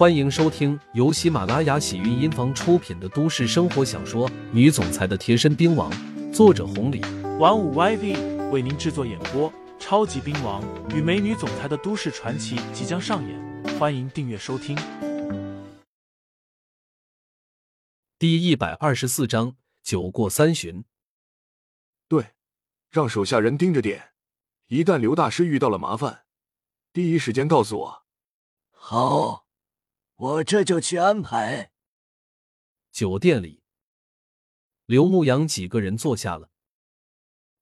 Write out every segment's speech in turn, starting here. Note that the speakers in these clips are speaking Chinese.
欢迎收听由喜马拉雅喜韵音房出品的都市生活小说《女总裁的贴身兵王》，作者红礼，玩五 YV 为您制作演播。超级兵王与美女总裁的都市传奇即将上演，欢迎订阅收听。第一百二十四章，酒过三巡。对，让手下人盯着点，一旦刘大师遇到了麻烦，第一时间告诉我。好。我这就去安排。酒店里，刘牧阳几个人坐下了。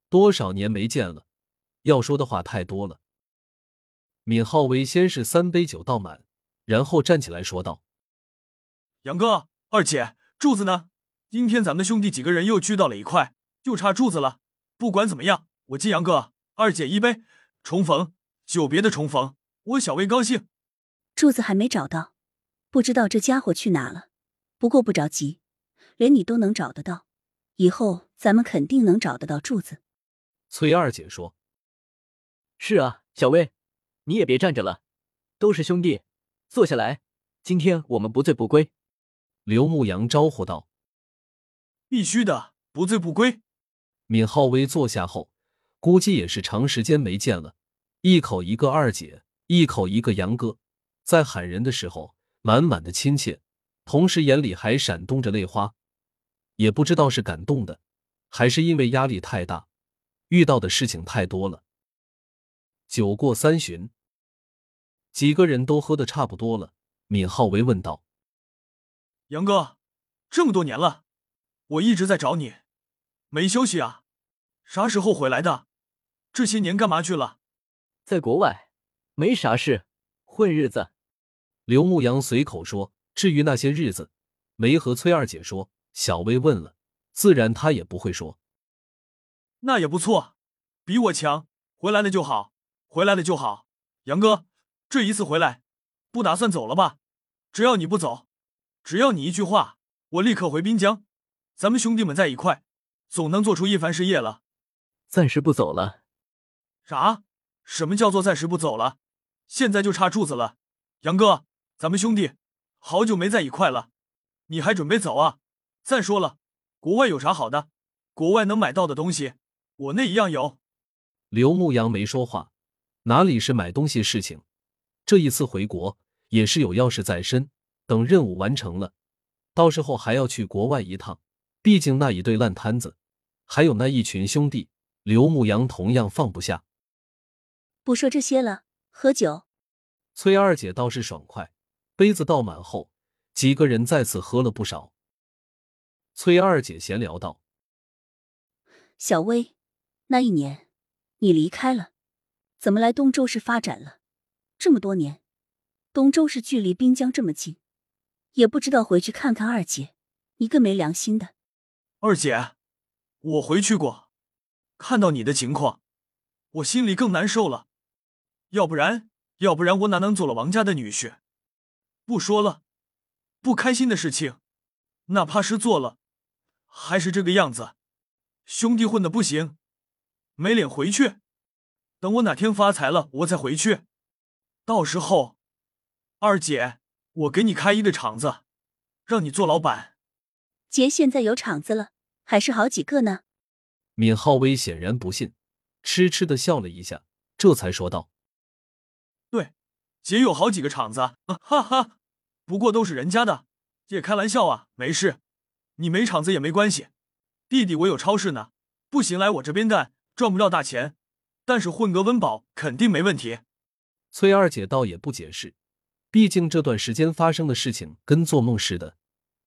多少年没见了，要说的话太多了。闵浩为先是三杯酒倒满，然后站起来说道：“杨哥，二姐，柱子呢？今天咱们兄弟几个人又聚到了一块，就差柱子了。不管怎么样，我敬杨哥、二姐一杯，重逢，久别的重逢，我小薇高兴。柱子还没找到。”不知道这家伙去哪了，不过不着急，连你都能找得到，以后咱们肯定能找得到柱子。崔二姐说：“是啊，小薇，你也别站着了，都是兄弟，坐下来，今天我们不醉不归。”刘牧阳招呼道：“必须的，不醉不归。”闵浩威坐下后，估计也是长时间没见了，一口一个二姐，一口一个杨哥，在喊人的时候。满满的亲切，同时眼里还闪动着泪花，也不知道是感动的，还是因为压力太大，遇到的事情太多了。酒过三巡，几个人都喝的差不多了。闵浩为问道：“杨哥，这么多年了，我一直在找你，没休息啊？啥时候回来的？这些年干嘛去了？在国外，没啥事，混日子。”刘牧阳随口说：“至于那些日子，没和崔二姐说。小薇问了，自然他也不会说。那也不错，比我强。回来了就好，回来了就好。杨哥，这一次回来，不打算走了吧？只要你不走，只要你一句话，我立刻回滨江。咱们兄弟们在一块，总能做出一番事业了。暂时不走了？啥？什么叫做暂时不走了？现在就差柱子了，杨哥。”咱们兄弟好久没在一块了，你还准备走啊？再说了，国外有啥好的？国外能买到的东西，我那一样有。刘牧阳没说话，哪里是买东西事情？这一次回国也是有要事在身，等任务完成了，到时候还要去国外一趟。毕竟那一对烂摊子，还有那一群兄弟，刘牧阳同样放不下。不说这些了，喝酒。崔二姐倒是爽快。杯子倒满后，几个人再次喝了不少。崔二姐闲聊道：“小薇，那一年你离开了，怎么来东州市发展了？这么多年，东州市距离滨江这么近，也不知道回去看看二姐，一个没良心的。”二姐，我回去过，看到你的情况，我心里更难受了。要不然，要不然我哪能做了王家的女婿？不说了，不开心的事情，哪怕是做了，还是这个样子。兄弟混的不行，没脸回去。等我哪天发财了，我再回去。到时候，二姐，我给你开一个厂子，让你做老板。姐现在有厂子了，还是好几个呢。闵浩威显然不信，痴痴的笑了一下，这才说道：“对，姐有好几个厂子，哈哈。”不过都是人家的，姐开玩笑啊，没事，你没厂子也没关系。弟弟我有超市呢，不行来我这边干，赚不了大钱，但是混个温饱肯定没问题。崔二姐倒也不解释，毕竟这段时间发生的事情跟做梦似的。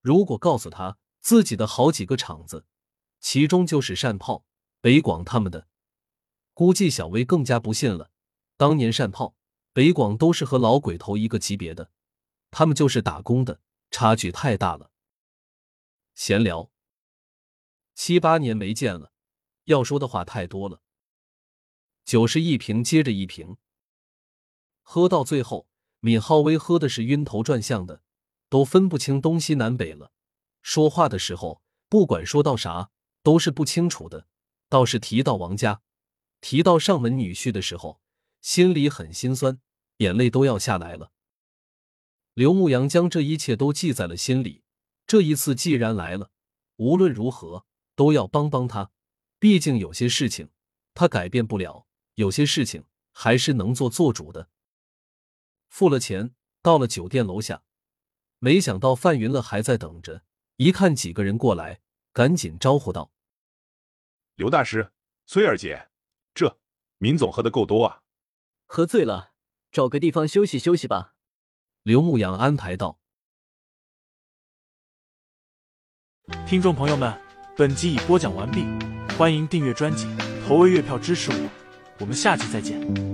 如果告诉他自己的好几个厂子，其中就是善炮、北广他们的，估计小薇更加不信了。当年善炮、北广都是和老鬼头一个级别的。他们就是打工的，差距太大了。闲聊，七八年没见了，要说的话太多了。酒是一瓶接着一瓶，喝到最后，闵浩威喝的是晕头转向的，都分不清东西南北了。说话的时候，不管说到啥，都是不清楚的。倒是提到王家，提到上门女婿的时候，心里很心酸，眼泪都要下来了。刘牧阳将这一切都记在了心里。这一次既然来了，无论如何都要帮帮他。毕竟有些事情他改变不了，有些事情还是能做做主的。付了钱，到了酒店楼下，没想到范云乐还在等着。一看几个人过来，赶紧招呼道：“刘大师，崔二姐，这闵总喝的够多啊，喝醉了，找个地方休息休息吧。”刘牧阳安排道。听众朋友们，本集已播讲完毕，欢迎订阅专辑，投喂月票支持我，我们下期再见。